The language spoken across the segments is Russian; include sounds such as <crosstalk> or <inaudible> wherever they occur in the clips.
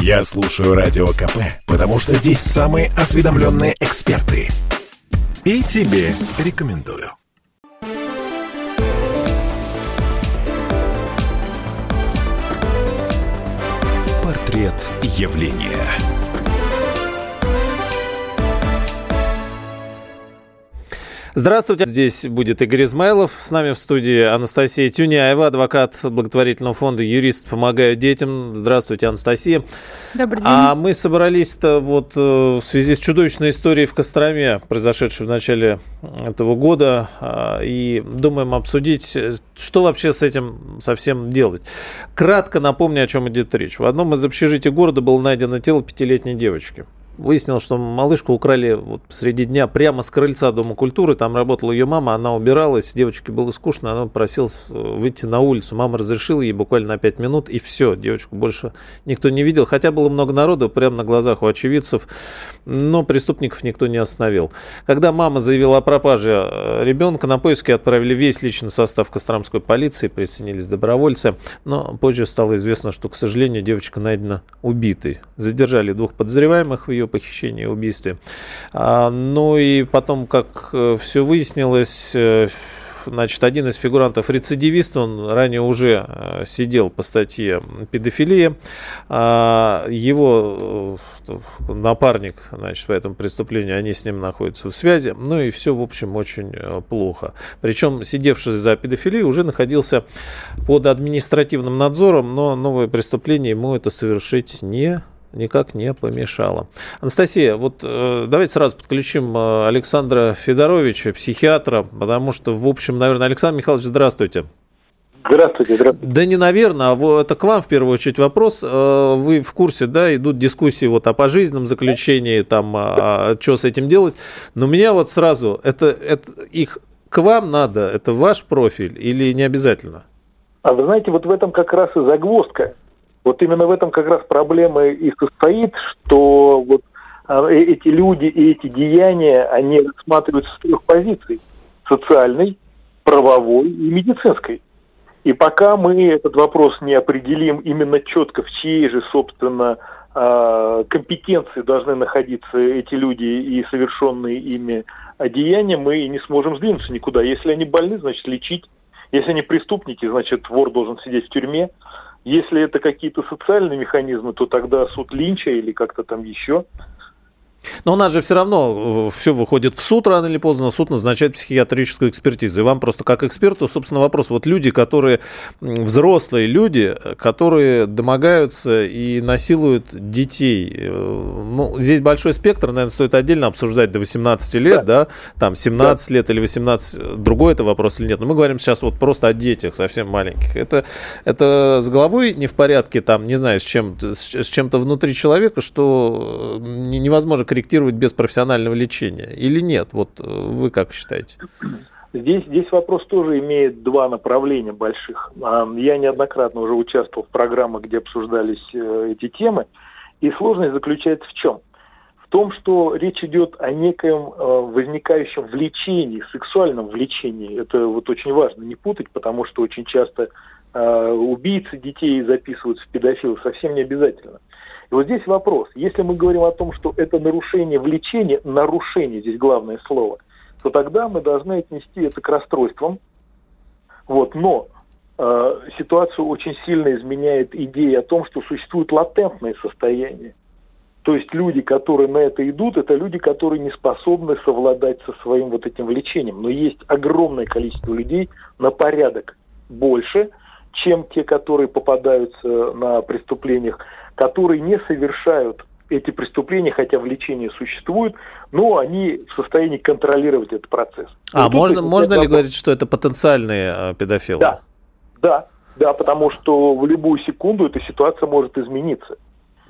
Я слушаю Радио КП, потому что здесь самые осведомленные эксперты. И тебе рекомендую. Портрет явления. Здравствуйте, здесь будет Игорь Измайлов. С нами в студии Анастасия Тюняева, адвокат благотворительного фонда «Юрист помогают детям». Здравствуйте, Анастасия. Добрый день. А мы собрались-то вот э, в связи с чудовищной историей в Костроме, произошедшей в начале этого года, а, и думаем обсудить, что вообще с этим совсем делать. Кратко напомню, о чем идет речь. В одном из общежитий города было найдено тело пятилетней девочки. Выяснилось, что малышку украли вот среди дня прямо с крыльца Дома культуры. Там работала ее мама, она убиралась, девочке было скучно, она просила выйти на улицу. Мама разрешила ей буквально на 5 минут, и все, девочку больше никто не видел. Хотя было много народу, прямо на глазах у очевидцев, но преступников никто не остановил. Когда мама заявила о пропаже э, ребенка, на поиски отправили весь личный состав Костромской полиции, присоединились добровольцы, но позже стало известно, что, к сожалению, девочка найдена убитой. Задержали двух подозреваемых в ее похищении и убийстве. А, ну и потом, как э, все выяснилось, э, значит, один из фигурантов рецидивист, он ранее уже э, сидел по статье педофилия. А, его напарник, значит, по этому преступлению, они с ним находятся в связи. Ну и все, в общем, очень плохо. Причем сидевший за педофилию уже находился под административным надзором, но новое преступление ему это совершить не никак не помешало. Анастасия, вот э, давайте сразу подключим э, Александра Федоровича, психиатра, потому что, в общем, наверное, Александр Михайлович, здравствуйте. Здравствуйте, здравствуйте. Да не наверное, а это к вам в первую очередь вопрос. Э, вы в курсе, да, идут дискуссии вот о пожизненном заключении, там, а, а, что с этим делать. Но меня вот сразу, это, это их к вам надо, это ваш профиль или не обязательно? А вы знаете, вот в этом как раз и загвоздка. Вот именно в этом как раз проблема и состоит, что вот а, э, эти люди и эти деяния, они рассматриваются с трех позиций. Социальной, правовой и медицинской. И пока мы этот вопрос не определим именно четко, в чьей же, собственно, а, компетенции должны находиться эти люди и совершенные ими деяния, мы не сможем сдвинуться никуда. Если они больны, значит лечить. Если они преступники, значит вор должен сидеть в тюрьме. Если это какие-то социальные механизмы, то тогда суд Линча или как-то там еще – но у нас же все равно э, все выходит в суд рано или поздно, суд назначает психиатрическую экспертизу. И вам просто как эксперту, собственно, вопрос. Вот люди, которые, взрослые люди, которые домогаются и насилуют детей. Э, ну, здесь большой спектр, наверное, стоит отдельно обсуждать до 18 лет, да, да? там 17 да. лет или 18, другой это вопрос или нет. Но мы говорим сейчас вот просто о детях совсем маленьких. Это, это с головой не в порядке, там, не знаю, с, чем, с чем-то внутри человека, что э, невозможно корректировать без профессионального лечения или нет? Вот э, вы как считаете? Здесь, здесь вопрос тоже имеет два направления больших. А, я неоднократно уже участвовал в программах, где обсуждались э, эти темы. И сложность заключается в чем? В том, что речь идет о некоем э, возникающем влечении, сексуальном влечении. Это вот очень важно не путать, потому что очень часто убийцы детей записываются в педофилы совсем не обязательно. И вот здесь вопрос. Если мы говорим о том, что это нарушение влечения, нарушение здесь главное слово, то тогда мы должны отнести это к расстройствам. Вот, но э, ситуацию очень сильно изменяет идея о том, что существует латентное состояние. То есть люди, которые на это идут, это люди, которые не способны совладать со своим вот этим влечением. Но есть огромное количество людей на порядок больше, чем те, которые попадаются на преступлениях которые не совершают эти преступления, хотя влечение существует, но они в состоянии контролировать этот процесс. А вот можно, можно ли говорить, что это потенциальные э, педофилы? Да, да, да, потому что в любую секунду эта ситуация может измениться.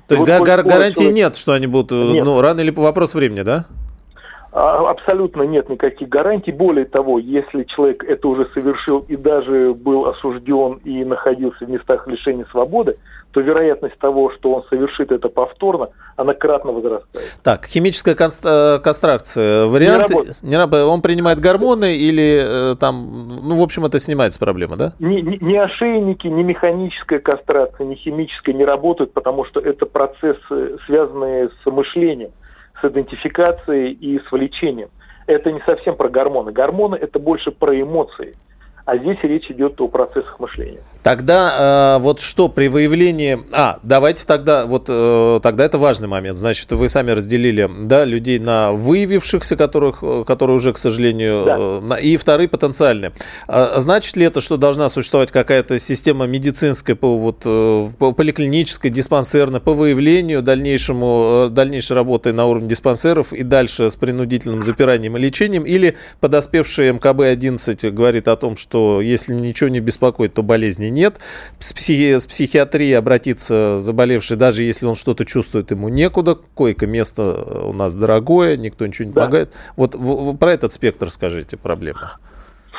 То есть вот гар- гарантии человек... нет, что они будут, э, нет. ну, рано или по вопрос времени, да? А, абсолютно нет никаких гарантий. Более того, если человек это уже совершил и даже был осужден и находился в местах лишения свободы, то вероятность того, что он совершит это повторно, она кратно возрастает. Так, химическая э, кастрация. Вариант, не работает. Он принимает гормоны или э, там, ну, в общем, это снимается проблема, да? Ни, ни, ни ошейники, ни механическая кастрация, ни химическая не работают, потому что это процессы, связанные с мышлением с идентификацией и с влечением. Это не совсем про гормоны. Гормоны – это больше про эмоции. А здесь речь идет о процессах мышления. Тогда э, вот что при выявлении... А, давайте тогда, вот э, тогда это важный момент. Значит, вы сами разделили, да, людей на выявившихся, которых, э, которые уже, к сожалению, да. э, на, и вторые потенциальные. А, значит ли это, что должна существовать какая-то система медицинская, по, вот, э, по, поликлинической, диспансерной, по выявлению, дальнейшему, э, дальнейшей работы на уровне диспансеров и дальше с принудительным запиранием и лечением? Или подоспевший МКБ-11 говорит о том, что если ничего не беспокоит, то болезни нет. С, психи, с психиатрией обратиться заболевший, даже если он что-то чувствует, ему некуда. Койко-место у нас дорогое, никто ничего не да. помогает. Вот в, в, про этот спектр скажите проблему.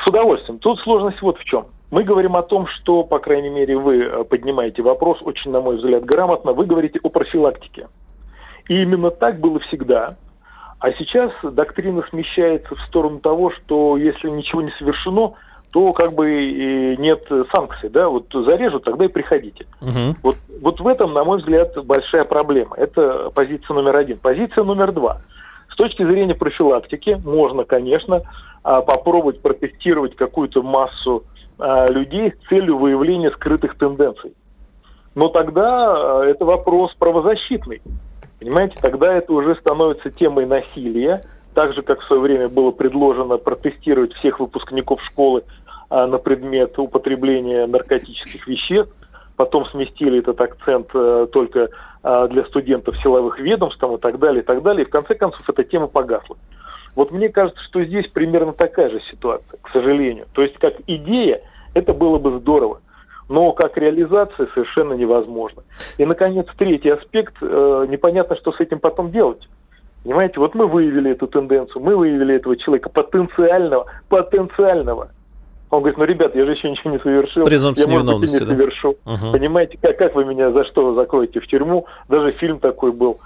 С удовольствием. Тут сложность вот в чем. Мы говорим о том, что, по крайней мере, вы э, поднимаете вопрос, очень, на мой взгляд, грамотно. Вы говорите о профилактике. И именно так было всегда. А сейчас доктрина смещается в сторону того, что если ничего не совершено, то как бы и нет санкций, да, вот зарежут, тогда и приходите. Угу. Вот, вот в этом, на мой взгляд, большая проблема. Это позиция номер один. Позиция номер два. С точки зрения профилактики можно, конечно, а, попробовать протестировать какую-то массу а, людей с целью выявления скрытых тенденций. Но тогда а, это вопрос правозащитный. Понимаете, тогда это уже становится темой насилия, так же, как в свое время было предложено протестировать всех выпускников школы а, на предмет употребления наркотических веществ. Потом сместили этот акцент а, только а, для студентов силовых ведомств там, и так далее, и так далее. И в конце концов эта тема погасла. Вот мне кажется, что здесь примерно такая же ситуация, к сожалению. То есть как идея это было бы здорово, но как реализация совершенно невозможно. И, наконец, третий аспект, э, непонятно, что с этим потом делать. Понимаете, вот мы выявили эту тенденцию, мы выявили этого человека потенциального, потенциального. Он говорит, ну, ребят, я же еще ничего не совершил. Презумпция я, может быть, не да? совершу. Угу. Понимаете, как, как вы меня за что закроете в тюрьму? Даже фильм такой был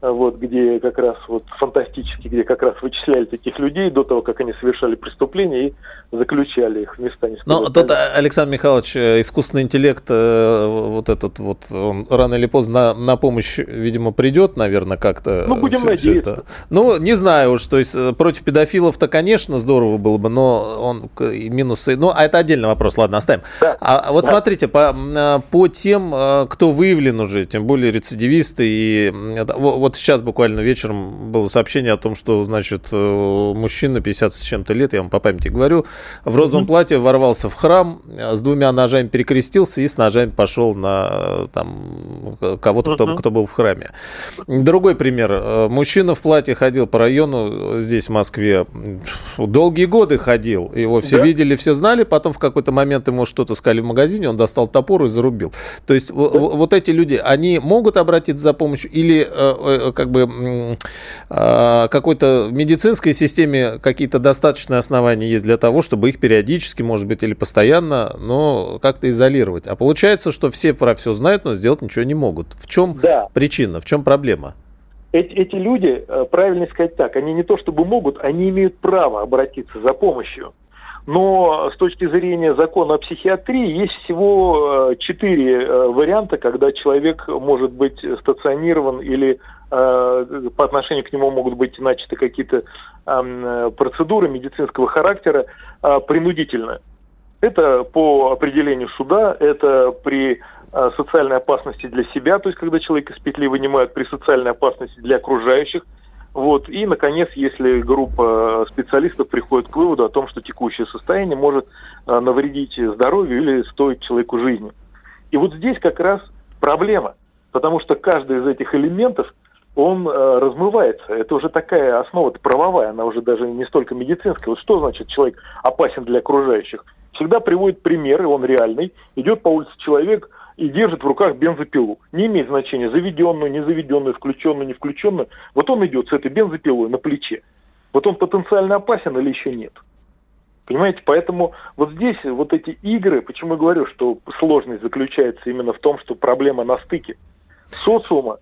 вот, где как раз вот фантастически, где как раз вычисляли таких людей до того, как они совершали преступления и заключали их в места. Но тут, Александр Михайлович, э, искусственный интеллект, э, вот этот вот, он рано или поздно на, на помощь, видимо, придет, наверное, как-то. Ну, будем все, надеяться. Все это. Ну, не знаю уж, то есть э, против педофилов-то, конечно, здорово было бы, но он минусы, ну, а это отдельный вопрос, ладно, оставим. Да. А, а вот да. смотрите, по, по тем, кто выявлен уже, тем более рецидивисты, и вот сейчас буквально вечером было сообщение о том, что, значит, мужчина 50 с чем-то лет, я вам по памяти говорю, в розовом платье ворвался в храм, с двумя ножами перекрестился и с ножами пошел на там, кого-то, кто, кто был в храме. Другой пример. Мужчина в платье ходил по району здесь, в Москве, долгие годы ходил. Его все да? видели, все знали. Потом в какой-то момент ему что-то сказали в магазине, он достал топор и зарубил. То есть да. вот эти люди, они могут обратиться за помощью или э, э, как бы э, какой-то медицинской системе какие-то достаточные основания есть для того, чтобы их периодически, может быть, или постоянно, но как-то изолировать. А получается, что все про все знают, но сделать ничего не могут. В чем да. причина, в чем проблема? Эти, эти люди, э, правильно сказать так, они не то чтобы могут, они имеют право обратиться за помощью. Но с точки зрения закона о психиатрии есть всего э, четыре э, варианта, когда человек может быть стационирован или по отношению к нему могут быть начаты какие-то процедуры медицинского характера принудительно. Это по определению суда, это при социальной опасности для себя, то есть когда человек из петли вынимают при социальной опасности для окружающих, вот. И, наконец, если группа специалистов приходит к выводу о том, что текущее состояние может а, навредить здоровью или стоить человеку жизни. И вот здесь как раз проблема, потому что каждый из этих элементов, он э, размывается. Это уже такая основа правовая, она уже даже не столько медицинская. Вот что значит человек опасен для окружающих? Всегда приводит пример, и он реальный. Идет по улице человек, и держит в руках бензопилу. Не имеет значения, заведенную, не заведенную, включенную, не включенную. Вот он идет с этой бензопилой на плече. Вот он потенциально опасен или еще нет? Понимаете, поэтому вот здесь вот эти игры, почему я говорю, что сложность заключается именно в том, что проблема на стыке социума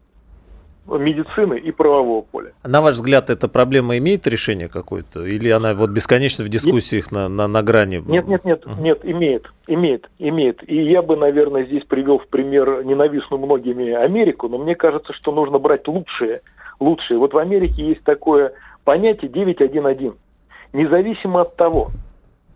медицины и правового поля. На ваш взгляд, эта проблема имеет решение какое-то? Или она вот бесконечно в дискуссиях нет. на, на, на грани? Нет, нет, нет, uh-huh. нет, имеет, имеет, имеет. И я бы, наверное, здесь привел в пример ненавистную многими Америку, но мне кажется, что нужно брать лучшие, лучшие. Вот в Америке есть такое понятие 911. Независимо от того,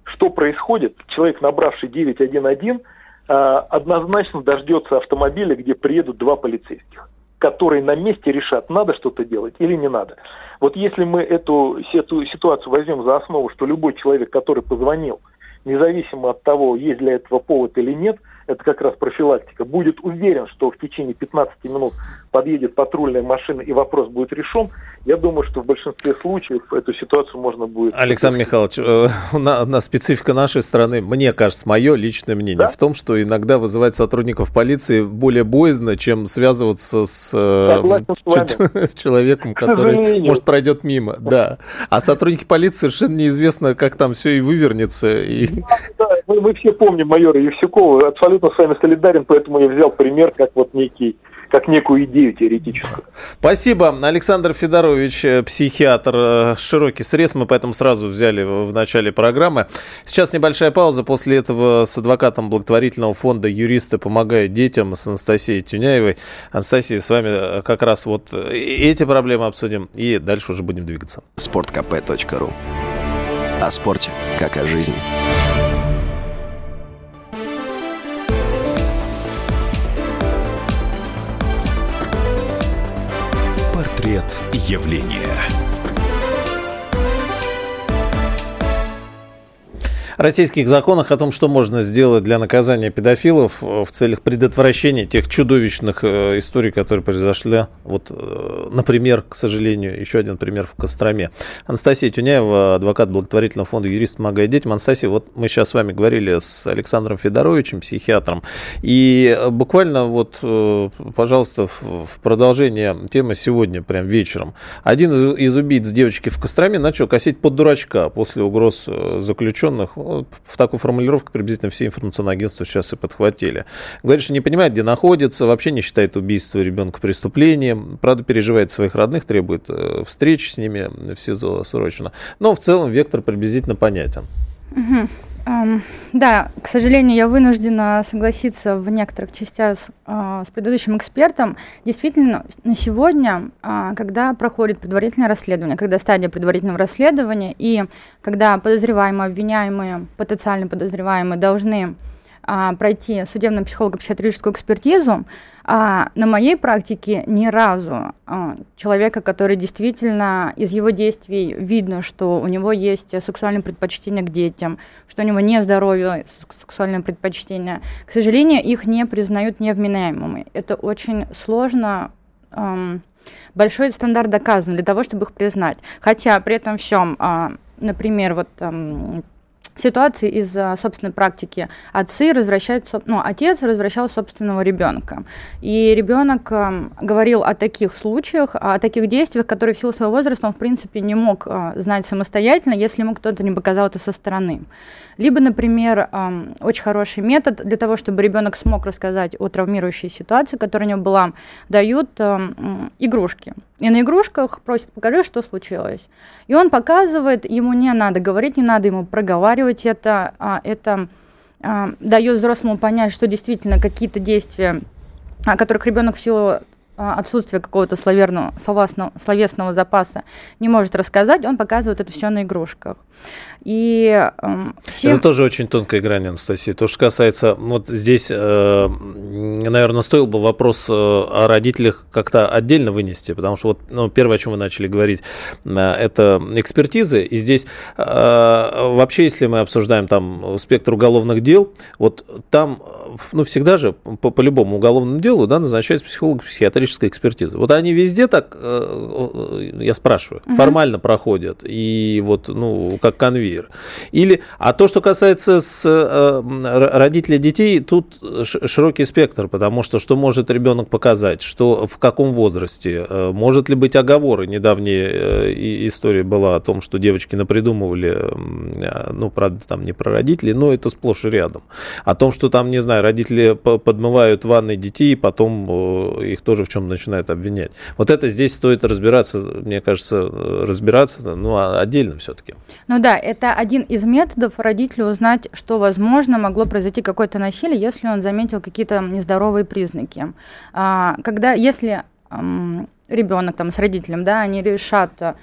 что происходит, человек, набравший 911, а, однозначно дождется автомобиля, где приедут два полицейских которые на месте решат, надо что-то делать или не надо. Вот если мы эту, эту ситуацию возьмем за основу, что любой человек, который позвонил, независимо от того, есть для этого повод или нет – это как раз профилактика, будет уверен, что в течение 15 минут подъедет патрульная машина и вопрос будет решен, я думаю, что в большинстве случаев эту ситуацию можно будет... Александр Михайлович, э, <laughs> на, на специфика нашей страны, мне кажется, мое личное мнение да? в том, что иногда вызывать сотрудников полиции более боязно, чем связываться с, э, <laughs> с человеком, который, может, пройдет мимо. Да. А сотрудники полиции совершенно неизвестно, как там все и вывернется. И... Да, мы, мы все помним майора Евсюкова, абсолютно с вами солидарен, поэтому я взял пример как вот некий как некую идею теоретическую. Спасибо. Александр Федорович, э, психиатр, э, широкий срез. Мы поэтому сразу взяли в начале программы. Сейчас небольшая пауза. После этого с адвокатом благотворительного фонда юристы помогают детям с Анастасией Тюняевой. Анастасия, с вами э, как раз вот эти проблемы обсудим и дальше уже будем двигаться. Спорткп.ру О спорте, как о жизни. Портрет явления. Российских законах о том, что можно сделать для наказания педофилов э, в целях предотвращения тех чудовищных э, историй, которые произошли. Вот, э, например, к сожалению, еще один пример в Костроме. Анастасия Тюняева, адвокат благотворительного фонда «Юрист помогает детям». Анастасия, вот мы сейчас с вами говорили с Александром Федоровичем, психиатром, и буквально вот, пожалуйста, в продолжение темы сегодня, прям вечером. Один из убийц девочки в Костроме начал косить под дурачка после угроз заключенных в такую формулировку приблизительно все информационные агентства сейчас и подхватили. Говорит, что не понимает, где находится, вообще не считает убийство ребенка преступлением, правда, переживает своих родных, требует э, встречи с ними в СИЗО срочно. Но в целом вектор приблизительно понятен. Угу. Да, к сожалению, я вынуждена согласиться в некоторых частях с, uh, с предыдущим экспертом. Действительно, на сегодня, uh, когда проходит предварительное расследование, когда стадия предварительного расследования и когда подозреваемые, обвиняемые, потенциально подозреваемые должны а, пройти судебно-психолого-психиатрическую экспертизу, а на моей практике ни разу а, человека, который действительно из его действий видно, что у него есть сексуальное предпочтение к детям, что у него не здоровье сексуальное предпочтение, к сожалению, их не признают невменяемыми. Это очень сложно большой стандарт доказан для того, чтобы их признать. Хотя при этом всем, а, например, вот ситуации из собственной практики. Отцы развращают, ну, отец развращал собственного ребенка. И ребенок говорил о таких случаях, о таких действиях, которые в силу своего возраста он, в принципе, не мог э, знать самостоятельно, если ему кто-то не показал это со стороны. Либо, например, очень хороший метод для того, чтобы ребенок смог рассказать о травмирующей ситуации, которая у него была, дают игрушки. И на игрушках просят, покажи, что случилось. И он показывает, ему не надо говорить, не надо ему проговаривать это, а это а, дает взрослому понять, что действительно какие-то действия, о которых ребенок в силу а, отсутствия какого-то словесного, словесного, запаса не может рассказать, он показывает это все на игрушках. И э, все... Это тоже очень тонкая грань, Анастасия. То, что касается, вот здесь, э, наверное, стоил бы вопрос э, о родителях как-то отдельно вынести, потому что вот ну, первое, о чем мы начали говорить, э, это экспертизы. И здесь э, вообще, если мы обсуждаем там спектр уголовных дел, вот там, ну, всегда же по, по любому уголовному делу да, назначается психолог, психиатр психологической экспертизы. Вот они везде так, я спрашиваю, угу. формально проходят, и вот, ну, как конвейер. Или, а то, что касается с родителей детей, тут широкий спектр, потому что что может ребенок показать, что в каком возрасте, может ли быть оговоры. Недавняя история была о том, что девочки напридумывали, ну, правда, там не про родителей, но это сплошь и рядом. О том, что там, не знаю, родители подмывают ванной детей, потом э, их тоже в чем начинают обвинять. Вот это здесь стоит разбираться, мне кажется, разбираться, ну, а отдельно все-таки. Ну да, это один из методов родителю узнать, что, возможно, могло произойти какое-то насилие, если он заметил какие-то нездоровые признаки. А, когда, если ребенок там с родителем, да, они решат а,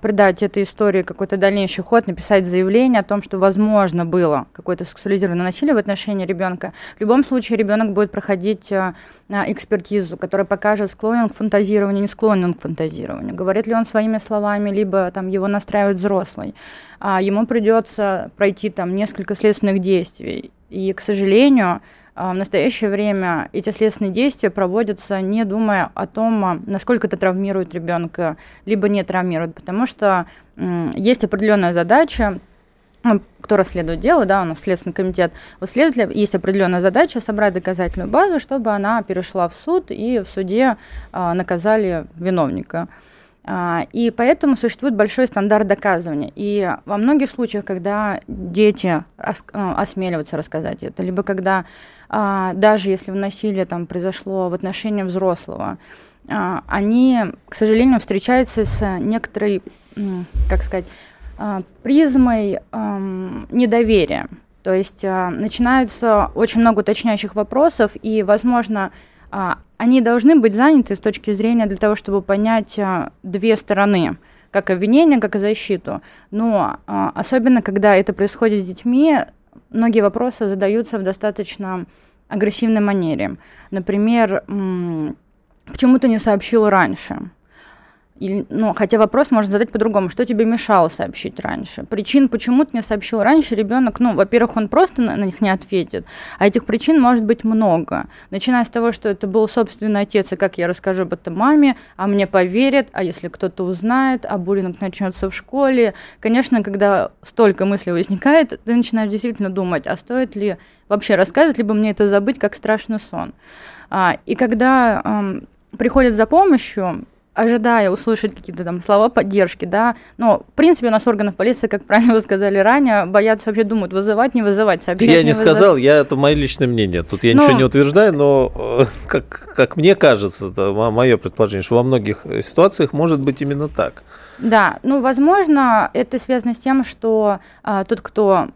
придать этой истории какой-то дальнейший ход, написать заявление о том, что возможно было какое-то сексуализированное насилие в отношении ребенка. В любом случае ребенок будет проходить а, а, экспертизу, которая покажет, склонен он к фантазированию, не склонен он к фантазированию, говорит ли он своими словами, либо там его настраивает взрослый. Ему придется пройти там несколько следственных действий. И, к сожалению, а, в настоящее время эти следственные действия проводятся, не думая о том, а, насколько это травмирует ребенка, либо не травмирует, потому что есть определенная задача, ну, кто расследует дело, да, у нас Следственный комитет, у следователя есть определенная задача собрать доказательную базу, чтобы она перешла в суд и в суде а, наказали виновника. А, и поэтому существует большой стандарт доказывания. И во многих случаях, когда дети а, осмеливаются рассказать это, либо когда а, даже если насилие там произошло в отношении взрослого, они, к сожалению, встречаются с некоторой, как сказать, призмой недоверия. То есть начинаются очень много уточняющих вопросов, и, возможно, а, они должны быть заняты с точки зрения для того, чтобы понять а, две стороны, как обвинение, как и защиту. Но а, особенно, когда это происходит с детьми, многие вопросы задаются в достаточно агрессивной манере. Например, почему ты не сообщил раньше? Или, ну, хотя вопрос можно задать по-другому. Что тебе мешало сообщить раньше? Причин, почему ты не сообщил раньше, ребенок, ну, во-первых, он просто на, на них не ответит, а этих причин может быть много. Начиная с того, что это был собственный отец, и как я расскажу об этом маме, а мне поверят, а если кто-то узнает, а буллинг начнется в школе. Конечно, когда столько мыслей возникает, ты начинаешь действительно думать, а стоит ли вообще рассказывать, либо мне это забыть, как страшный сон. А, и когда эм, приходят за помощью, ожидая услышать какие-то там слова поддержки, да, но, в принципе, у нас органов полиции, как правильно вы <laughs> сказали ранее, боятся вообще думают, вызывать, не вызывать, сообщать, Я не, не сказал, я, это мое личное мнение, тут я но... ничего не утверждаю, но, э, <laughs> как, как мне кажется, это мое предположение, что во многих ситуациях может быть именно так. Да, ну, возможно, это связано с тем, что а, тот, кто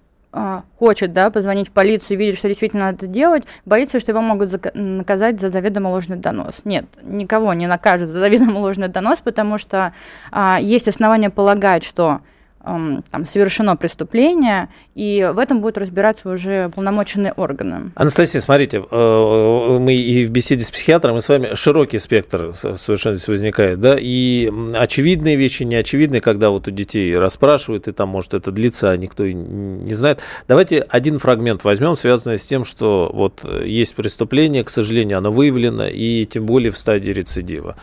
хочет да, позвонить в полицию, видит, что действительно надо делать, боится, что его могут наказать за заведомо ложный донос. Нет, никого не накажут за заведомо ложный донос, потому что а, есть основания полагать, что там, совершено преступление, и в этом будут разбираться уже полномоченные органы. Анастасия, смотрите, э, мы и в беседе с психиатром, и с вами широкий спектр совершенно здесь возникает, да, и очевидные вещи, неочевидные, когда вот у детей расспрашивают, и там, может, это длится, а никто не знает. Давайте один фрагмент возьмем, связанный с тем, что вот есть преступление, к сожалению, оно выявлено, и тем более в стадии рецидива.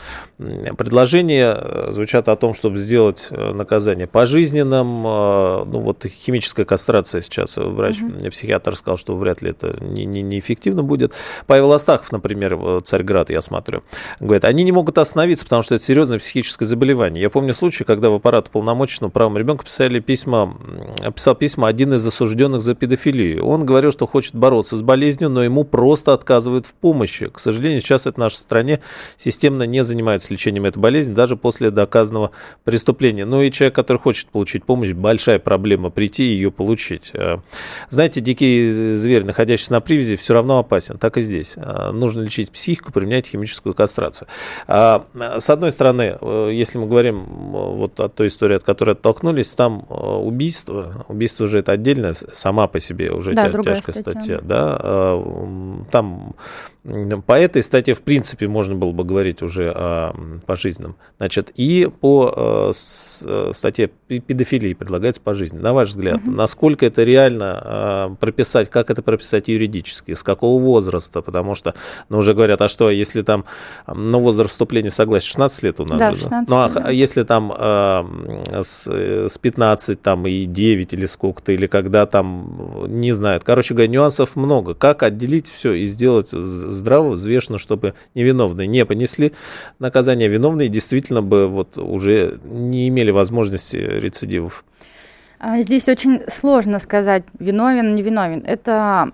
Предложения э, звучат о том, чтобы сделать э, наказание пожизненно, нам, а, ну вот химическая кастрация сейчас, врач-психиатр сказал, что вряд ли это не, не, неэффективно будет. Павел Астахов, например, Царьград, я смотрю, говорит, они не могут остановиться, потому что это серьезное психическое заболевание. Я помню случай, когда в аппарат полномоченного правом ребенка писали письма, писал письма один из осужденных за педофилию. Он говорил, что хочет бороться с болезнью, но ему просто отказывают в помощи. К сожалению, сейчас это в нашей стране системно не занимается лечением этой болезни, даже после доказанного преступления. Ну и человек, который хочет получить получить помощь, большая проблема прийти и ее получить. Э, знаете, дикий зверь, находящийся на привязи, все равно опасен. Так и здесь. Э, нужно лечить психику, применять химическую кастрацию. А, с одной стороны, э, если мы говорим вот о той истории, от которой оттолкнулись, там убийство, убийство уже это отдельно, сама по себе уже да, тя- тяжкая статья. статья да? Там по этой статье, в принципе, можно было бы говорить уже о пожизненном. Значит, и по статье педофилии предлагается пожизненно. На ваш взгляд, угу. насколько это реально э, прописать, как это прописать юридически, с какого возраста? Потому что, ну, уже говорят, а что, если там, ну, возраст вступления в согласие 16 лет у нас да, же, 16 Ну, а да. если там э, с, с 15 там и 9 или сколько-то, или когда там, не знаю, короче говоря, нюансов много. Как отделить все и сделать здраво, взвешенно, чтобы невиновные не понесли наказание, виновные действительно бы вот уже не имели возможности рецидивов? А, здесь очень сложно сказать, виновен, не виновен. Это,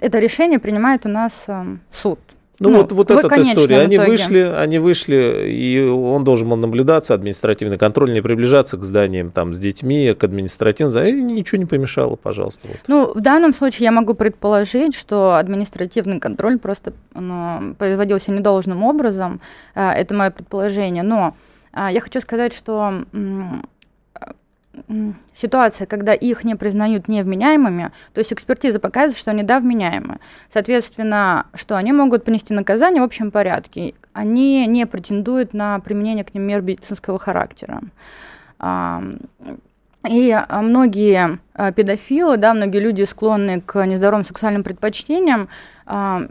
это решение принимает у нас суд. Ну, ну вот, вот эта история. Они вышли, они вышли, и он должен был наблюдаться, административный контроль, не приближаться к зданиям там с детьми, к административному, и ничего не помешало, пожалуйста. Вот. Ну, в данном случае я могу предположить, что административный контроль просто ну, производился недолжным образом. Э, это мое предположение. Но э, я хочу сказать, что ситуация, когда их не признают невменяемыми, то есть экспертиза показывает, что они да вменяемы. Соответственно, что они могут понести наказание в общем порядке. Они не претендуют на применение к ним мер медицинского характера. И а, многие а, педофилы, да, многие люди склонны к нездоровым сексуальным предпочтениям. А,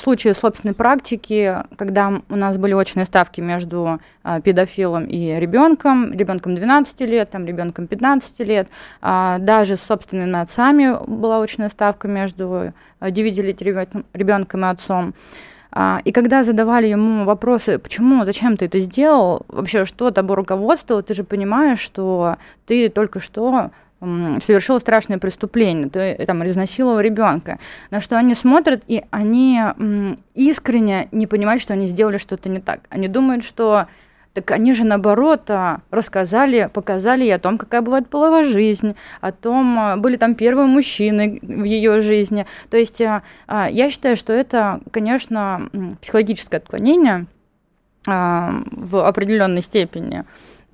случаи собственной практики, когда у нас были очные ставки между педофилом и ребенком, ребенком 12 лет, там, ребенком 15 лет, даже с собственными отцами была очная ставка между 9-летним ребенком и отцом. А, и когда задавали ему вопросы, почему, зачем ты это сделал, вообще что тобой руководствовало, ты же понимаешь, что ты только что совершил страшное преступление, ты там разносила ребенка, на что они смотрят, и они искренне не понимают, что они сделали что-то не так. Они думают, что так они же, наоборот, а, рассказали, показали ей о том, какая бывает половая жизнь, о том, а, были там первые мужчины в ее жизни. То есть а, я считаю, что это, конечно, психологическое отклонение в определенной степени.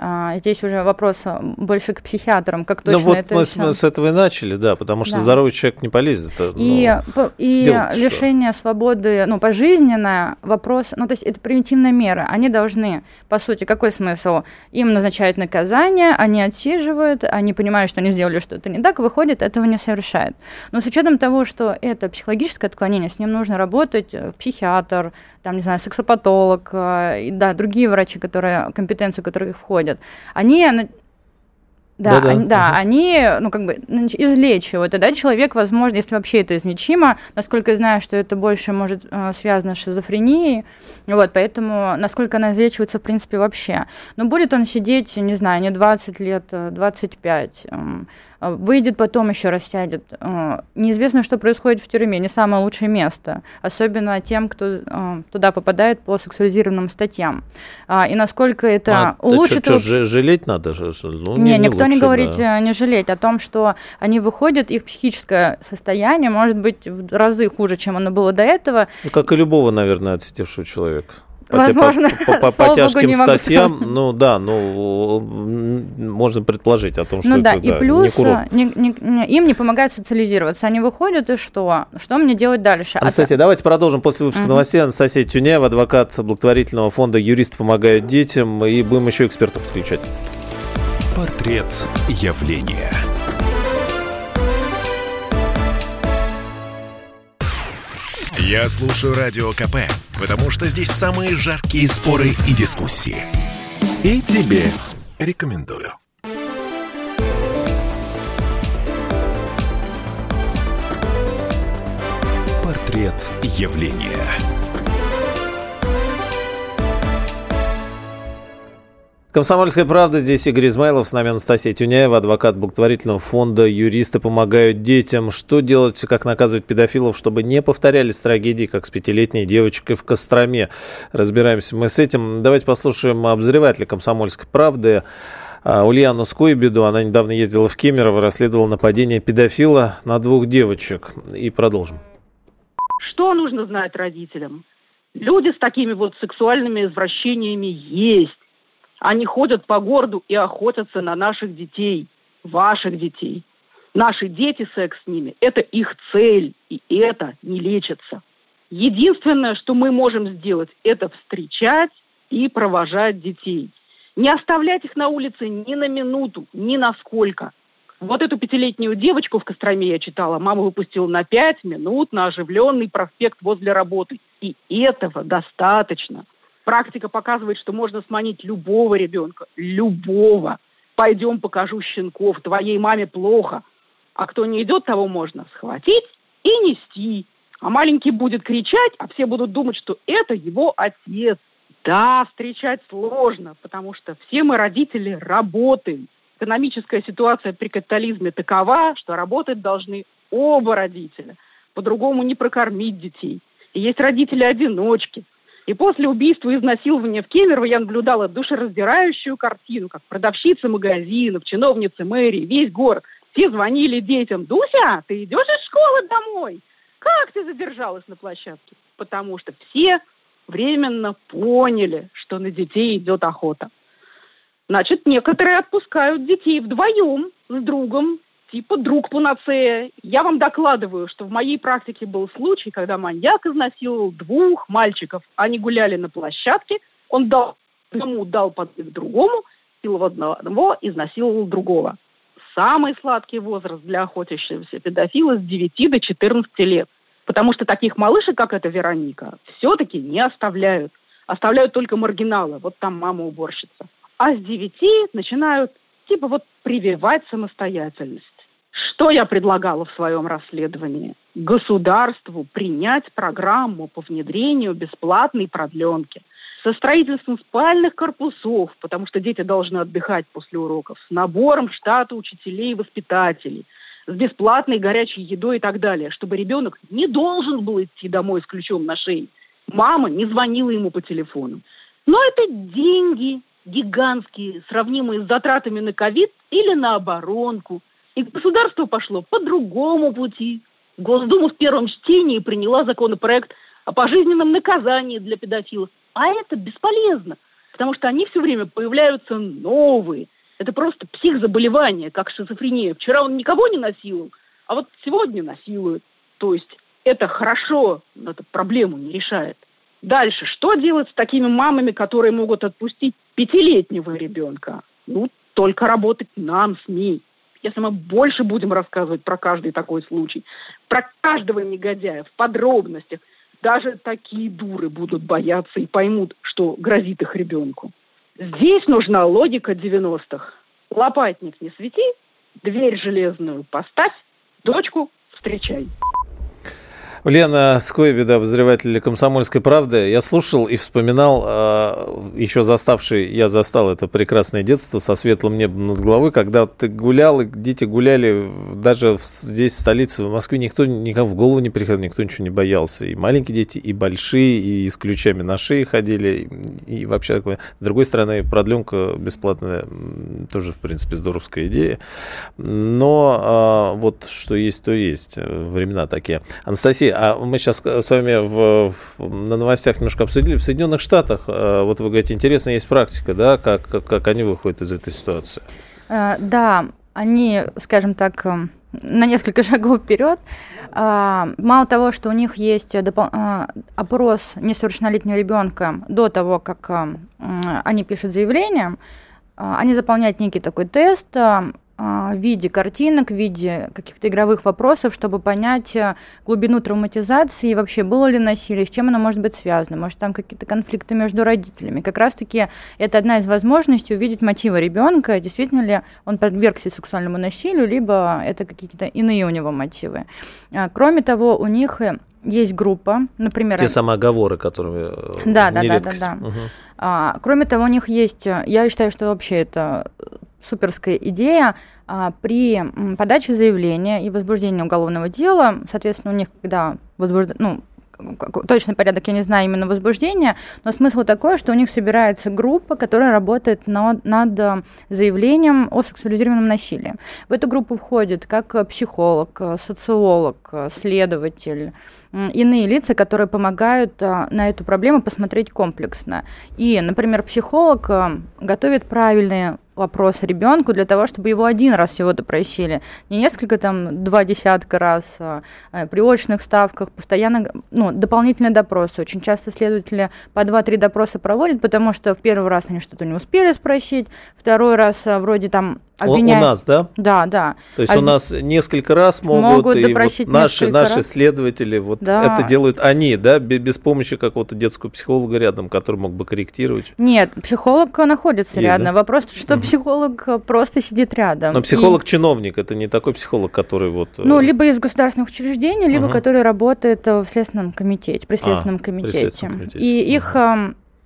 А, здесь уже вопрос а, больше к психиатрам, как точно ну, вот это мы все. с этого и начали, да, потому что да. здоровый человек не полезет. А, и ну, и лишение что? свободы, ну, пожизненное, вопрос, ну, то есть это превентивная мера. Они должны, по сути, какой смысл? Им назначают наказание, они отсиживают, они понимают, что они сделали что-то не так, выходят, этого не совершают. Но с учетом того, что это психологическое отклонение, с ним нужно работать э, психиатр, там, не знаю, сексопатолог, э, и, да, другие врачи, которые, компетенции которых входят, они да, да, они, да, угу. они, ну, как бы, излечивают. Тогда человек, возможно, если вообще это излечимо, насколько я знаю, что это больше может э, связано с шизофренией, вот, поэтому насколько она излечивается, в принципе, вообще. Но будет он сидеть, не знаю, не 20 лет, 25, э, а, выйдет потом еще растянет. А, неизвестно, что происходит в тюрьме, не самое лучшее место, особенно тем, кто а, туда попадает по сексуализированным статьям. И насколько это а улучшит... Что, что, жалеть надо? Ну, не, не, никто лучше, не говорит да. не жалеть о том, что они выходят, их психическое состояние может быть в разы хуже, чем оно было до этого. Ну, как и любого, наверное, отсидевшего человека по, Возможно, по, по, <laughs> по, тяжким Богу, статьям, ну да, ну можно предположить о том, что ну, да, это и да, плюс не не, не, им не помогает социализироваться. Они выходят, и что? Что мне делать дальше? Анастасия, а давайте продолжим после выпуска uh-huh. новостей. Анастасия Тюняева, адвокат благотворительного фонда «Юрист помогает детям», и будем еще экспертов подключать. Портрет явления. Я слушаю Радио КП, потому что здесь самые жаркие споры и дискуссии. И тебе рекомендую. Портрет явления. Комсомольская правда. Здесь Игорь Измайлов, с нами Анастасия Тюняева, адвокат благотворительного фонда «Юристы помогают детям». Что делать, как наказывать педофилов, чтобы не повторялись трагедии, как с пятилетней девочкой в Костроме? Разбираемся мы с этим. Давайте послушаем обозревателя «Комсомольской правды». А, Ульяну Скойбеду. Она недавно ездила в Кемерово, расследовала нападение педофила на двух девочек. И продолжим. Что нужно знать родителям? Люди с такими вот сексуальными извращениями есть. Они ходят по городу и охотятся на наших детей, ваших детей. Наши дети, секс с ними – это их цель, и это не лечится. Единственное, что мы можем сделать, это встречать и провожать детей. Не оставлять их на улице ни на минуту, ни на сколько. Вот эту пятилетнюю девочку в Костроме я читала. Мама выпустила на пять минут на оживленный проспект возле работы. И этого достаточно. Практика показывает, что можно сманить любого ребенка. Любого. Пойдем покажу щенков. Твоей маме плохо. А кто не идет, того можно схватить и нести. А маленький будет кричать, а все будут думать, что это его отец. Да, встречать сложно, потому что все мы, родители, работаем. Экономическая ситуация при капитализме такова, что работать должны оба родителя. По-другому не прокормить детей. И есть родители-одиночки. И после убийства и изнасилования в Кемерово я наблюдала душераздирающую картину, как продавщицы магазинов, чиновницы мэрии, весь город. Все звонили детям. «Дуся, ты идешь из школы домой? Как ты задержалась на площадке?» Потому что все временно поняли, что на детей идет охота. Значит, некоторые отпускают детей вдвоем с другом, типа друг панацея. Я вам докладываю, что в моей практике был случай, когда маньяк изнасиловал двух мальчиков. Они гуляли на площадке, он дал одному, дал подвиг другому, силовал одного, изнасиловал другого. Самый сладкий возраст для охотящегося педофила с 9 до 14 лет – Потому что таких малышек, как эта Вероника, все-таки не оставляют. Оставляют только маргиналы. Вот там мама уборщица. А с девяти начинают типа вот прививать самостоятельность. Что я предлагала в своем расследовании? Государству принять программу по внедрению бесплатной продленки со строительством спальных корпусов, потому что дети должны отдыхать после уроков, с набором штата учителей и воспитателей – с бесплатной горячей едой и так далее, чтобы ребенок не должен был идти домой с ключом на шее. Мама не звонила ему по телефону. Но это деньги гигантские, сравнимые с затратами на ковид или на оборонку. И государство пошло по другому пути. Госдума в первом чтении приняла законопроект о пожизненном наказании для педофилов. А это бесполезно, потому что они все время появляются новые – это просто психзаболевание, как шизофрения. Вчера он никого не насиловал, а вот сегодня насилует. То есть это хорошо, но это проблему не решает. Дальше, что делать с такими мамами, которые могут отпустить пятилетнего ребенка? Ну, только работать нам с Если мы больше будем рассказывать про каждый такой случай, про каждого негодяя в подробностях, даже такие дуры будут бояться и поймут, что грозит их ребенку. Здесь нужна логика 90-х. Лопатник не свети, дверь железную поставь, дочку встречай. Лена Скойбеда, обозреватель «Комсомольской правды». Я слушал и вспоминал, э, еще заставший, я застал это прекрасное детство со светлым небом над головой, когда ты гулял, и дети гуляли даже здесь, в столице, в Москве, никто никому в голову не приходил, никто ничего не боялся. И маленькие дети, и большие, и с ключами на шее ходили, и, вообще такое. С другой стороны, продленка бесплатная, тоже, в принципе, здоровская идея. Но э, вот что есть, то есть. Времена такие. Анастасия, а мы сейчас с вами в, в, на новостях немножко обсудили. В Соединенных Штатах, э, вот вы говорите, интересно, есть практика, да, как, как, как они выходят из этой ситуации? Э, да, они, скажем так, э, на несколько <laughs> шагов вперед. Мало того, что у них есть опрос несовершеннолетнего ребенка до того, как они пишут заявление, они заполняют некий такой тест, а, в виде картинок, в виде каких-то игровых вопросов, чтобы понять э, глубину травматизации и вообще было ли насилие, с чем оно может быть связано, может там какие-то конфликты между родителями. Как раз-таки это одна из возможностей увидеть мотивы ребенка, действительно ли он подвергся сексуальному насилию, либо это какие-то иные у него мотивы. А, кроме того, у них есть группа, например... Те самые оговоры, которые... Да, да, да, да, да. Угу. А, кроме того, у них есть... Я считаю, что вообще это суперская идея а, при подаче заявления и возбуждении уголовного дела, соответственно, у них, когда возбуждают, ну, точный порядок я не знаю именно возбуждения, но смысл такой, что у них собирается группа, которая работает над, над э, заявлением о сексуализированном насилии. В эту группу входит как психолог, социолог, следователь, иные лица, которые помогают э, на эту проблему посмотреть комплексно. И, например, психолог э, готовит правильные вопрос ребенку для того, чтобы его один раз всего допросили. Не несколько там, два десятка раз а, а, при очных ставках, постоянно, ну, дополнительные допросы. Очень часто следователи по два-три допроса проводят, потому что в первый раз они что-то не успели спросить, второй раз а, вроде там обвиняют... У нас, да? Да, да. То есть Об... у нас несколько раз могут, могут и вот наши, наши раз. следователи вот да. это делают они, да, без помощи какого-то детского психолога рядом, который мог бы корректировать? Нет, психолог находится Есть, рядом. Да? Вопрос, что психолог просто сидит рядом. Но психолог-чиновник, и... это не такой психолог, который вот... Э, ну, либо из государственных учреждений, либо угу. который работает в Следственном комитете, при Следственном а, комитете. При Следственном комитете. И угу. их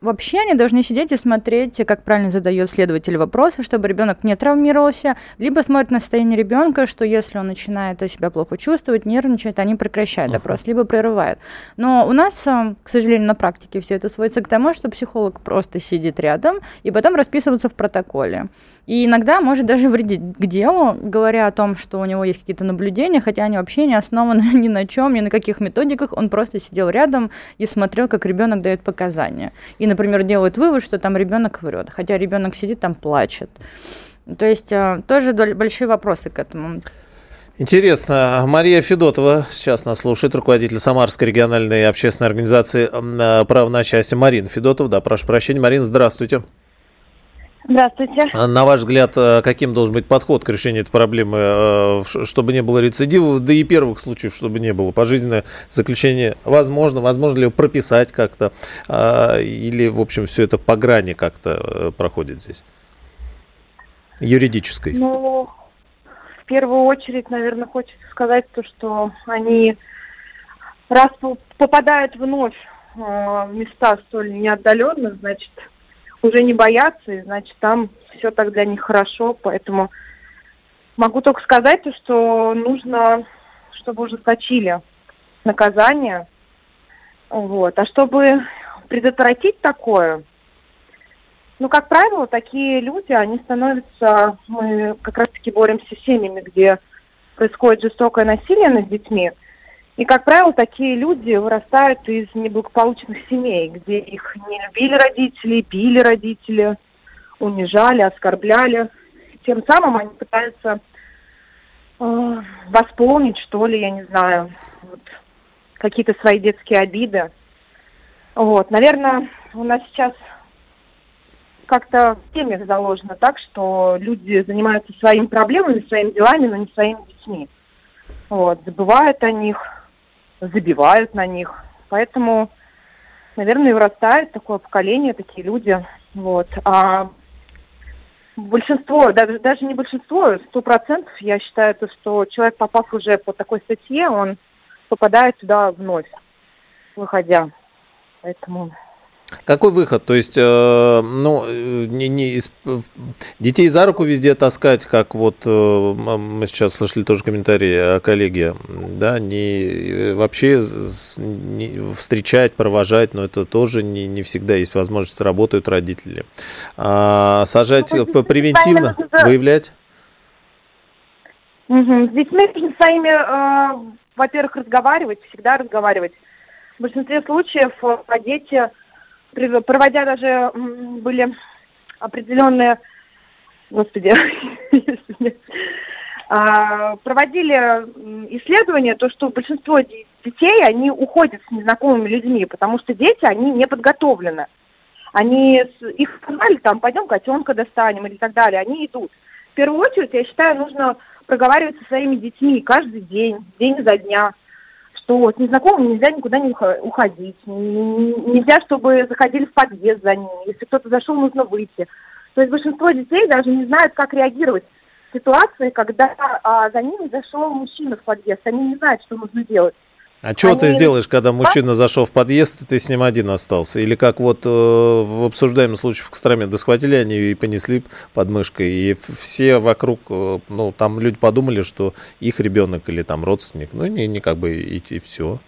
Вообще они должны сидеть и смотреть, как правильно задает следователь вопросы, чтобы ребенок не травмировался, либо смотрят на состояние ребенка, что если он начинает себя плохо чувствовать, нервничать, они прекращают допрос, либо прерывают. Но у нас, э, к сожалению, на практике все это сводится к тому, что психолог просто сидит рядом и потом расписывается в протоколе. И иногда может даже вредить к делу, говоря о том, что у него есть какие-то наблюдения, хотя они вообще не основаны <laughs> ни на чем, ни на каких методиках. Он просто сидел рядом и смотрел, как ребенок дает показания. И, например, делает вывод, что там ребенок врет, хотя ребенок сидит там плачет. То есть э, тоже большие вопросы к этому. Интересно. Мария Федотова сейчас нас слушает, руководитель Самарской региональной общественной организации э, «Право на счастье». Марина Федотова, да, прошу прощения. Марина, здравствуйте. Здравствуйте. А на ваш взгляд, э, каким должен быть подход к решению этой проблемы, э, чтобы не было рецидивов, да и первых случаев, чтобы не было? Пожизненное заключение возможно? Возможно ли его прописать как-то? А, или, в общем, все это по грани как-то э, проходит здесь? Юридической. Ну, в первую очередь, наверное, хочется сказать то, что они раз попадают вновь в места столь неотдаленные, значит, уже не боятся, и значит там все так для них хорошо, поэтому могу только сказать, что нужно, чтобы ужесточили наказание, вот, а чтобы предотвратить такое, ну, как правило, такие люди, они становятся, мы как раз-таки боремся с семьями, где происходит жестокое насилие над детьми, и, как правило, такие люди вырастают из неблагополучных семей, где их не любили родители, били родители, унижали, оскорбляли. Тем самым они пытаются э, восполнить, что ли, я не знаю, вот, какие-то свои детские обиды. Вот, наверное, у нас сейчас как-то в теме заложено так, что люди занимаются своими проблемами, своими делами, но не своими детьми. Вот, забывают о них, забивают на них. Поэтому, наверное, и вырастает такое поколение, такие люди. Вот. А большинство, даже, даже не большинство, сто процентов, я считаю, то, что человек, попав уже по такой статье, он попадает сюда вновь, выходя. Поэтому какой выход? То есть, э, ну, не, не, детей за руку везде таскать, как вот э, мы сейчас слышали тоже комментарии о коллеге, да, не вообще не, встречать, провожать, но это тоже не, не всегда есть возможность, работают родители. А, сажать ну, превентивно, выявлять? Угу. С детьми нужно своими, э, во-первых, разговаривать, всегда разговаривать. В большинстве случаев э, дети проводя даже были определенные, господи, <laughs> а, проводили исследования, то, что большинство детей, они уходят с незнакомыми людьми, потому что дети, они не подготовлены. Они, их сказали, там, пойдем котенка достанем или так далее, они идут. В первую очередь, я считаю, нужно проговаривать со своими детьми каждый день, день за дня – что с незнакомыми нельзя никуда не уходить, нельзя, чтобы заходили в подъезд за ними, если кто-то зашел, нужно выйти. То есть большинство детей даже не знают, как реагировать в ситуации, когда а, за ними зашел мужчина в подъезд, они не знают, что нужно делать. А что Они... ты сделаешь, когда мужчина зашел в подъезд, и ты с ним один остался? Или как вот э, в обсуждаемом случае в Костроме, да схватили они и понесли под мышкой, и все вокруг, э, ну, там люди подумали, что их ребенок или там родственник, ну, не, не как бы и, и все.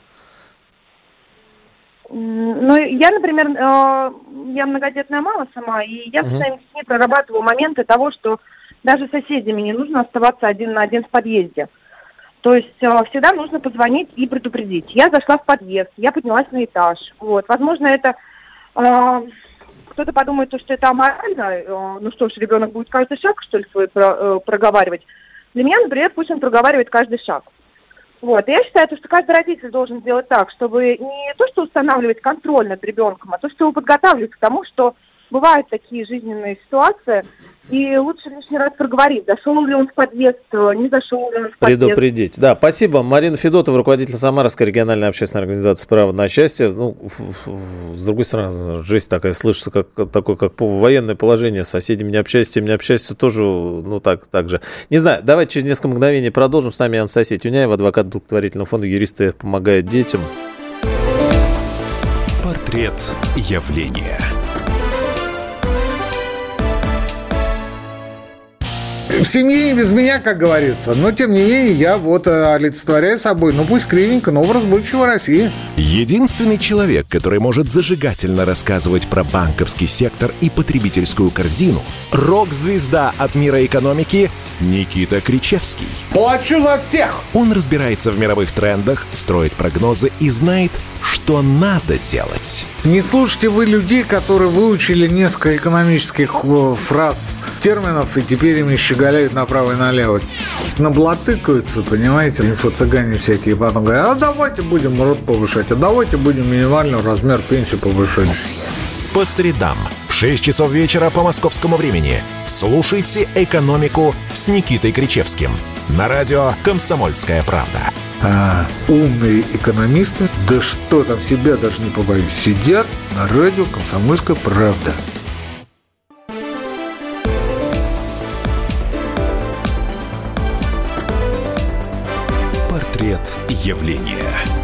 Ну, я, например, э, я многодетная мама сама, и я uh-huh. с своими детьми прорабатываю моменты того, что даже соседями не нужно оставаться один на один в подъезде. То есть э, всегда нужно позвонить и предупредить. Я зашла в подъезд, я поднялась на этаж. Вот, возможно, это э, кто-то подумает, что это аморально, ну что ж, ребенок будет каждый шаг, что ли, свой проговаривать. Для меня, например, пусть он проговаривает каждый шаг. Вот. И я считаю, что каждый родитель должен сделать так, чтобы не то, что устанавливать контроль над ребенком, а то, что его подготавливать к тому, что бывают такие жизненные ситуации, и лучше лишний раз проговорить, зашел ли он в подъезд, не зашел ли он в подъезд. Предупредить. Да, спасибо. Марина Федотова, руководитель Самарской региональной общественной организации «Право на счастье». Ну, с другой стороны, жизнь такая слышится, как такое, как военное положение. С соседями не общайся, тем не общайся тоже, ну, так, так же. Не знаю, давайте через несколько мгновений продолжим. С нами Анастасия Тюняева, адвокат благотворительного фонда «Юристы помогают детям». Портрет явления. В семье и без меня, как говорится. Но, тем не менее, я вот э, олицетворяю собой, ну пусть кривенько, но образ будущего России. Единственный человек, который может зажигательно рассказывать про банковский сектор и потребительскую корзину – рок-звезда от мира экономики Никита Кричевский. Плачу за всех! Он разбирается в мировых трендах, строит прогнозы и знает, что надо делать. Не слушайте вы людей, которые выучили несколько экономических э, фраз, терминов, и теперь ими щеголяют направо и налево. Наблатыкаются, понимаете, инфо-цыгане всякие, потом говорят, а давайте будем рот повышать, а давайте будем минимальный размер пенсии повышать. По средам в 6 часов вечера по московскому времени слушайте «Экономику» с Никитой Кричевским на радио «Комсомольская правда» а, умные экономисты, да что там, себя даже не побоюсь, сидят на радио «Комсомольская правда». Портрет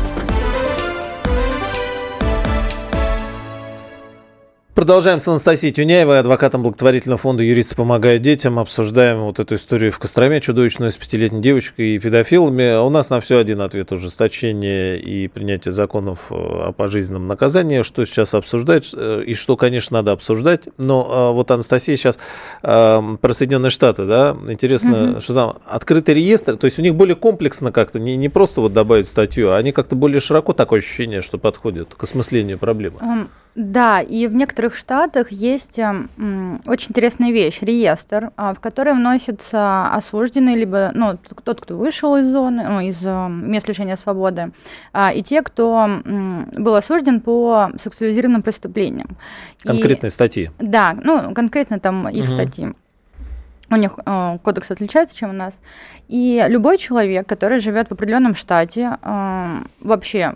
Продолжаем с Анастасией Тюняевой, адвокатом благотворительного фонда «Юристы помогают детям». Обсуждаем вот эту историю в Костроме, чудовищную с пятилетней девочкой и педофилами. У нас на все один ответ – ужесточение и принятие законов э, о пожизненном наказании. Что сейчас обсуждать э, и что, конечно, надо обсуждать. Но э, вот Анастасия сейчас про Соединенные Штаты, да, интересно, угу. что там открытый реестр, то есть у них более комплексно как-то, не, не просто вот добавить статью, а они как-то более широко такое ощущение, что подходят к осмыслению проблемы. Um да, и в некоторых штатах есть м, очень интересная вещь, реестр, а, в который вносятся осужденные, либо ну, тот, кто вышел из зоны, ну, из э, мест лишения свободы, а, и те, кто м, был осужден по сексуализированным преступлениям. Конкретные и, статьи. Да, ну, конкретно там их угу. статьи. У них э, кодекс отличается, чем у нас. И любой человек, который живет в определенном штате, э, вообще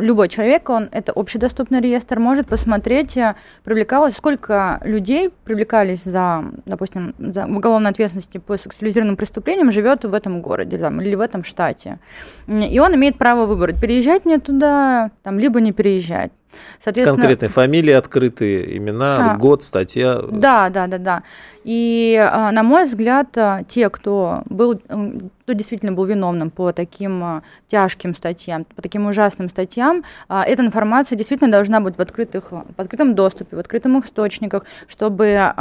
любой человек, он это общедоступный реестр, может посмотреть, э, привлекалось, сколько людей привлекались за, допустим, за уголовной ответственности по сексуализированным преступлениям, живет в этом городе там, или в этом штате. И он имеет право выбрать, переезжать мне туда, там, либо не переезжать. Соответственно, Конкретные фамилии открытые, имена, а, год, статья. Да, да, да, да. И, а, на мой взгляд, а, те, кто был, кто действительно был виновным по таким а, тяжким статьям, по таким ужасным статьям, эта информация действительно должна быть в, открытых, в открытом доступе, в открытых источниках, чтобы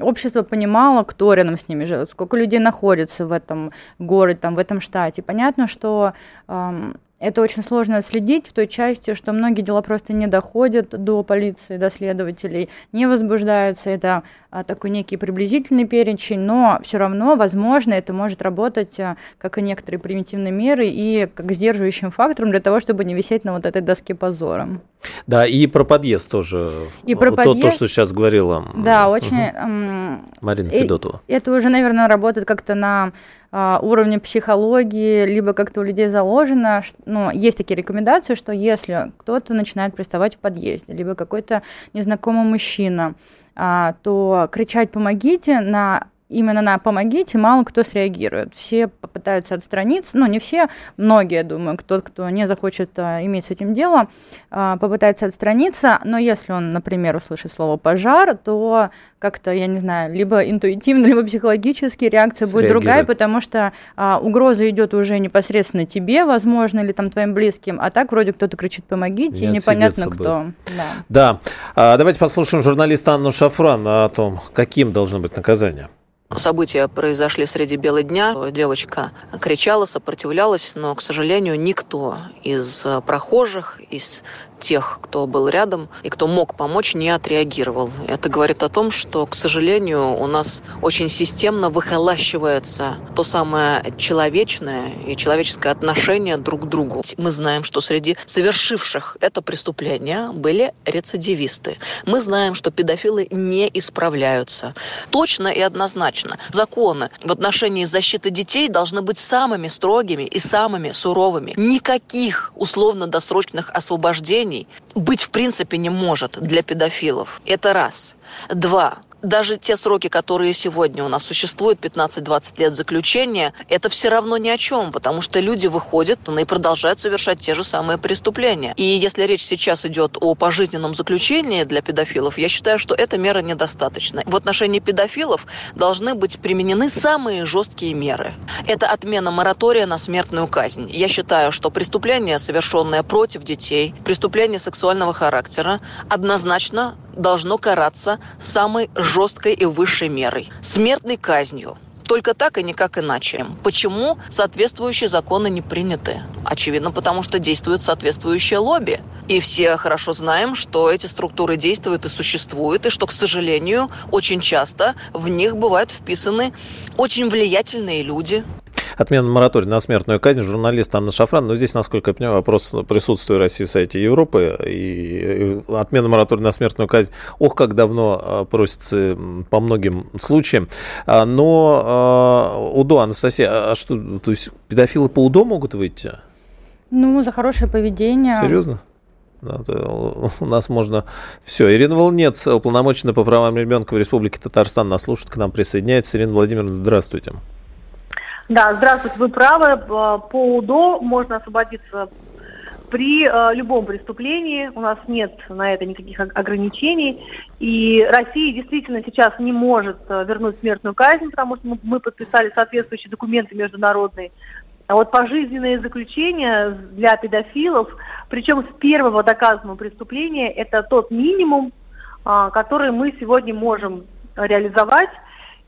общество понимало, кто рядом с ними живет, сколько людей находится в этом городе, там, в этом штате. Понятно, что это очень сложно следить в той части, что многие дела просто не доходят до полиции, до следователей, не возбуждаются. Это а, такой некий приблизительный перечень, но все равно, возможно, это может работать а, как и некоторые примитивные меры и как сдерживающим фактором для того, чтобы не висеть на вот этой доске позора. Да, и про подъезд тоже. И про то, подъезд. То, что сейчас говорила. Да, очень. Угу. Марина Федотова. Это уже, наверное, работает как-то на а, уровне психологии, либо как-то у людей заложено, ну, есть такие рекомендации, что если кто-то начинает приставать в подъезде, либо какой-то незнакомый мужчина, а, то кричать «помогите» на именно на «помогите» мало кто среагирует. Все попытаются отстраниться, ну, не все, многие, думаю, тот, кто не захочет а, иметь с этим дело, а, попытается отстраниться, но если он, например, услышит слово «пожар», то как-то, я не знаю, либо интуитивно, либо психологически реакция будет другая, потому что а, угроза идет уже непосредственно тебе, возможно, или там твоим близким, а так вроде кто-то кричит «помогите», не и непонятно кто. Да, да. А, давайте послушаем журналиста Анну Шафран о том, каким должно быть наказание. События произошли среди бела дня. Девочка кричала, сопротивлялась, но, к сожалению, никто из прохожих, из тех, кто был рядом и кто мог помочь, не отреагировал. Это говорит о том, что, к сожалению, у нас очень системно выхолащивается то самое человечное и человеческое отношение друг к другу. Мы знаем, что среди совершивших это преступление были рецидивисты. Мы знаем, что педофилы не исправляются. Точно и однозначно. Законы в отношении защиты детей должны быть самыми строгими и самыми суровыми. Никаких условно-досрочных освобождений быть в принципе не может для педофилов. Это раз. Два даже те сроки, которые сегодня у нас существуют, 15-20 лет заключения, это все равно ни о чем, потому что люди выходят и продолжают совершать те же самые преступления. И если речь сейчас идет о пожизненном заключении для педофилов, я считаю, что эта мера недостаточна. В отношении педофилов должны быть применены самые жесткие меры. Это отмена моратория на смертную казнь. Я считаю, что преступления, совершенные против детей, преступления сексуального характера, однозначно должно караться самой жесткой и высшей мерой – смертной казнью. Только так и никак иначе. Почему соответствующие законы не приняты? Очевидно, потому что действует соответствующее лобби. И все хорошо знаем, что эти структуры действуют и существуют, и что, к сожалению, очень часто в них бывают вписаны очень влиятельные люди, отмена моратория на смертную казнь журналист Анна Шафран. Но здесь, насколько я понимаю, вопрос присутствия России в Совете Европы и отмена моратория на смертную казнь, ох, как давно а, просится по многим случаям. А, но а, УДО, Анастасия, а что, то есть педофилы по УДО могут выйти? Ну, за хорошее поведение. Серьезно? Да, у нас можно все. Ирина Волнец, уполномоченная по правам ребенка в Республике Татарстан, нас слушает, к нам присоединяется. Ирина Владимировна, здравствуйте. Да, здравствуйте, вы правы. Э, по УДО можно освободиться при э, любом преступлении. У нас нет на это никаких ограничений. И Россия действительно сейчас не может э, вернуть смертную казнь, потому что мы, подписали соответствующие документы международные. А вот пожизненные заключения для педофилов, причем с первого доказанного преступления, это тот минимум, э, который мы сегодня можем реализовать.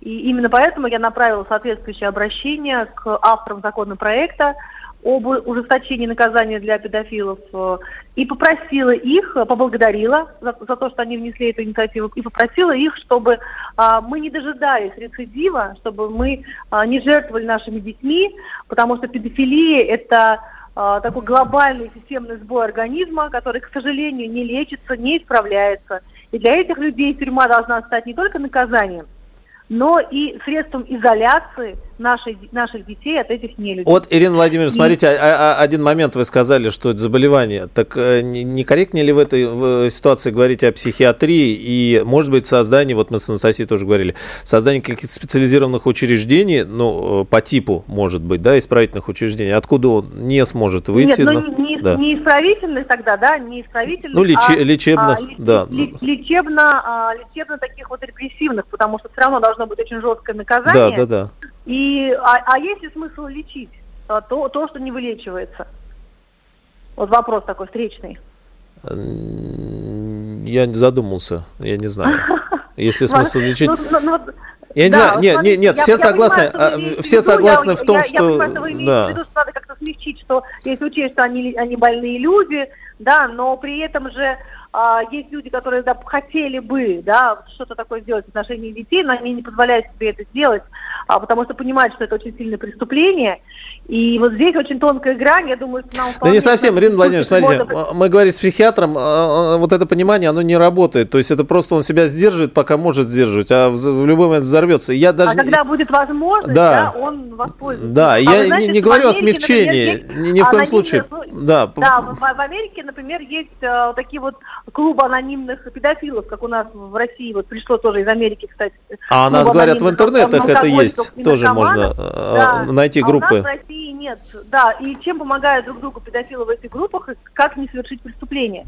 И именно поэтому я направила соответствующее обращение к авторам законопроекта об ужесточении наказания для педофилов э, и попросила их, поблагодарила за, за то, что они внесли эту инициативу, и попросила их, чтобы а, мы не дожидались рецидива, чтобы мы а, не жертвовали нашими детьми, потому что педофилия – это а, такой глобальный системный сбой организма, который, к сожалению, не лечится, не исправляется. И для этих людей тюрьма должна стать не только наказанием, но и средством изоляции нашей, наших детей от этих нелюдей. Вот, Ирина Владимировна, смотрите, а, а, а, один момент вы сказали, что это заболевание. Так э, не ли в этой ситуации говорить о психиатрии и, может быть, создании, вот мы с Анастасией тоже говорили, создании каких-то специализированных учреждений, ну, по типу, может быть, да, исправительных учреждений, откуда он не сможет выйти? Нет, ну, но... не, да. не исправительных тогда, да, не исправительных, ну, лечи, а, лечебных, а, да. Лечебно, а, лечебно таких вот репрессивных, потому что все равно должно быть очень жесткое наказание. Да, да, да. И, а, а есть ли смысл лечить а, то, то, что не вылечивается? Вот вопрос такой встречный. Я не задумался, я не знаю. <laughs> Если смысл лечить... Ну, ну, ну, я не знаю, нет, нет, нет, все согласны, а, все согласны в том, что... Я понимаю, что да. виду, что надо как-то смягчить, что если учесть, что они, они больные люди, да, но при этом же а, есть люди, которые да, хотели бы да, что-то такое сделать в отношении детей, но они не позволяют себе это сделать, а, потому что понимают, что это очень сильное преступление. И вот здесь очень тонкая грань, я думаю, что нам... Да не совсем, Ирина Владимировна, смотрите, может... мы говорим с психиатром, а, а, вот это понимание, оно не работает. То есть это просто он себя сдерживает, пока может сдерживать, а в любой момент взорвется. Я даже... А когда будет возможность, да, да он воспользуется. Да, а я знаете, не, не говорю о смягчении, например, есть, ни, ни в коем случае. Да, да в, в Америке, например, есть э, такие вот клубы анонимных педофилов, как у нас в России, вот пришло тоже из Америки, кстати. А у нас говорят, в интернетах это есть, тоже можно э, да. найти группы. А у нас в России нет, да, и чем помогают друг другу педофилы в этих группах, как не совершить преступление.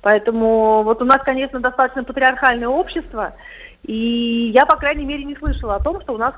Поэтому вот у нас, конечно, достаточно патриархальное общество, и я, по крайней мере, не слышала о том, что у нас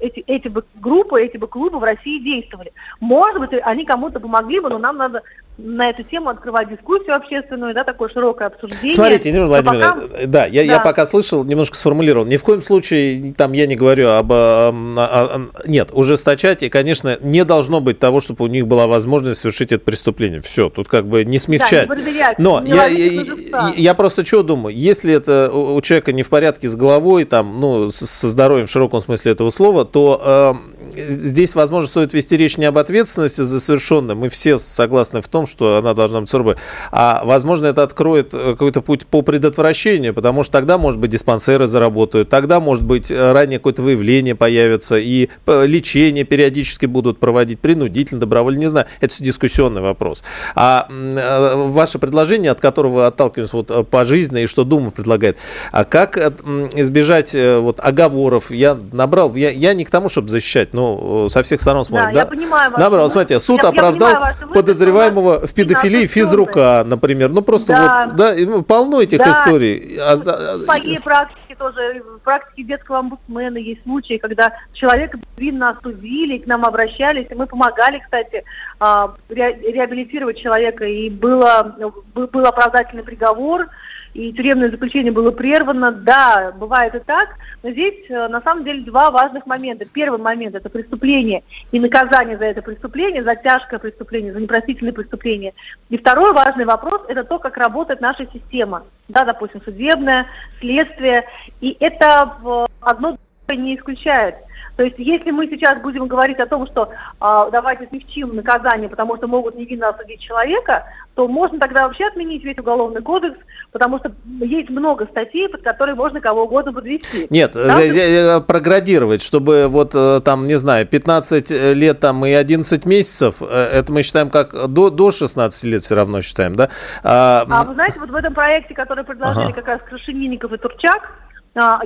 эти, эти бы группы, эти бы клубы в России действовали. Может быть, они кому-то помогли бы, но нам надо на эту тему открывать дискуссию общественную, да, такое широкое обсуждение. Смотрите, Нина Владимировна, пока... да, я, да. я пока слышал, немножко сформулировал. Ни в коем случае, там, я не говорю об... А, а, нет, ужесточать, и, конечно, не должно быть того, чтобы у них была возможность совершить это преступление. Все, тут как бы не смягчать. Да, не Но не я, я, я, я просто что думаю, если это у человека не в порядке с головой, там, ну, со здоровьем в широком смысле этого слова, то э, здесь, возможно, стоит вести речь не об ответственности за совершенное. Мы все согласны в том, что она должна быть суровой. А, возможно, это откроет э, какой-то путь по предотвращению, потому что тогда, может быть, диспансеры заработают, тогда, может быть, ранее какое-то выявление появится, и э, лечение периодически будут проводить принудительно, добровольно, не знаю. Это все дискуссионный вопрос. А э, ваше предложение, от которого вы отталкиваетесь вот пожизненно, и что Дума предлагает, а как избежать вот оговоров? Я набрал, я, я не к тому, чтобы защищать, но со всех сторон смотрим. Да, да? я понимаю. Набрал, смотрите, суд я, оправдал я понимаю, подозреваемого в педофилии физрука, например. Ну, просто да. вот, да, ну, полно этих да. историй. В своей практике тоже, в практике детского омбудсмена есть случаи, когда человека винно осудили, к нам обращались, и мы помогали, кстати, а, реабилитировать человека, и было, был оправдательный приговор, и тюремное заключение было прервано. Да, бывает и так, но здесь э, на самом деле два важных момента. Первый момент – это преступление и наказание за это преступление, за тяжкое преступление, за непростительное преступление. И второй важный вопрос – это то, как работает наша система. Да, допустим, судебное, следствие. И это одно не исключает. То есть, если мы сейчас будем говорить о том, что э, давайте смягчим наказание, потому что могут невинно осудить человека, то можно тогда вообще отменить весь уголовный кодекс, потому что есть много статей, под которые можно кого угодно подвести. Нет, да? Э, проградировать, чтобы вот э, там, не знаю, 15 лет там и 11 месяцев, э, это мы считаем как до, до 16 лет все равно считаем, да? А, а вы знаете, вот в этом проекте, который предложили ага. как раз Крашенинников и Турчак, а,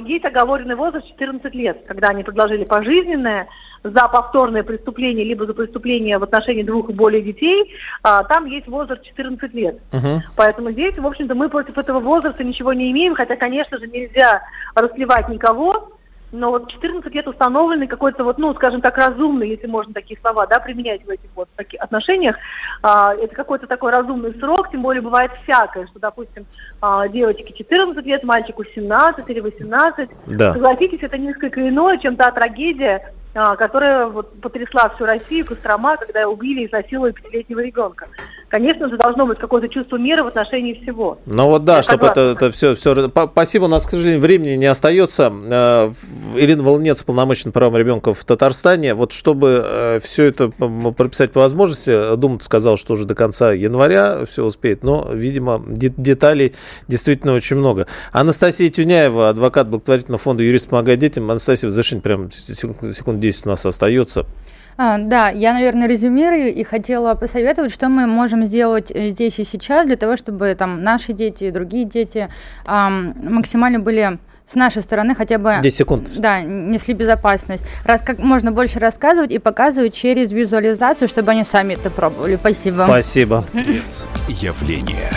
есть оговоренный возраст 14 лет, когда они предложили пожизненное за повторное преступление, либо за преступление в отношении двух и более детей, а, там есть возраст 14 лет. Uh-huh. Поэтому здесь, в общем-то, мы против этого возраста ничего не имеем, хотя, конечно же, нельзя расливать никого, но вот 14 лет установленный какой-то вот, ну, скажем так, разумный, если можно такие слова, да, применять в этих вот таких отношениях, а, это какой-то такой разумный срок, тем более бывает всякое, что, допустим, а, девочке 14 лет, мальчику 17 или 18, да. согласитесь, это несколько иное, чем та трагедия, которая вот потрясла всю Россию, Кострома, когда убили и изнасиловали пятилетнего ребенка. Конечно же, должно быть какое-то чувство меры в отношении всего. Ну вот да, чтобы это, это все, все... Спасибо, у нас, к сожалению, времени не остается. Э, Ирина Волнец, полномочный правом ребенка в Татарстане. Вот чтобы э, все это прописать по возможности, Дума сказал, что уже до конца января все успеет, но, видимо, деталей действительно очень много. Анастасия Тюняева, адвокат благотворительного фонда «Юрист помогает детям». Анастасия, завершение прям секунд 10 у нас остается. А, да, я, наверное, резюмирую и хотела посоветовать, что мы можем сделать э, здесь и сейчас для того, чтобы там наши дети и другие дети эм, максимально были с нашей стороны хотя бы 10 секунд. Да, несли безопасность. Раз как можно больше рассказывать и показывать через визуализацию, чтобы они сами это пробовали. Спасибо. Спасибо. Явление.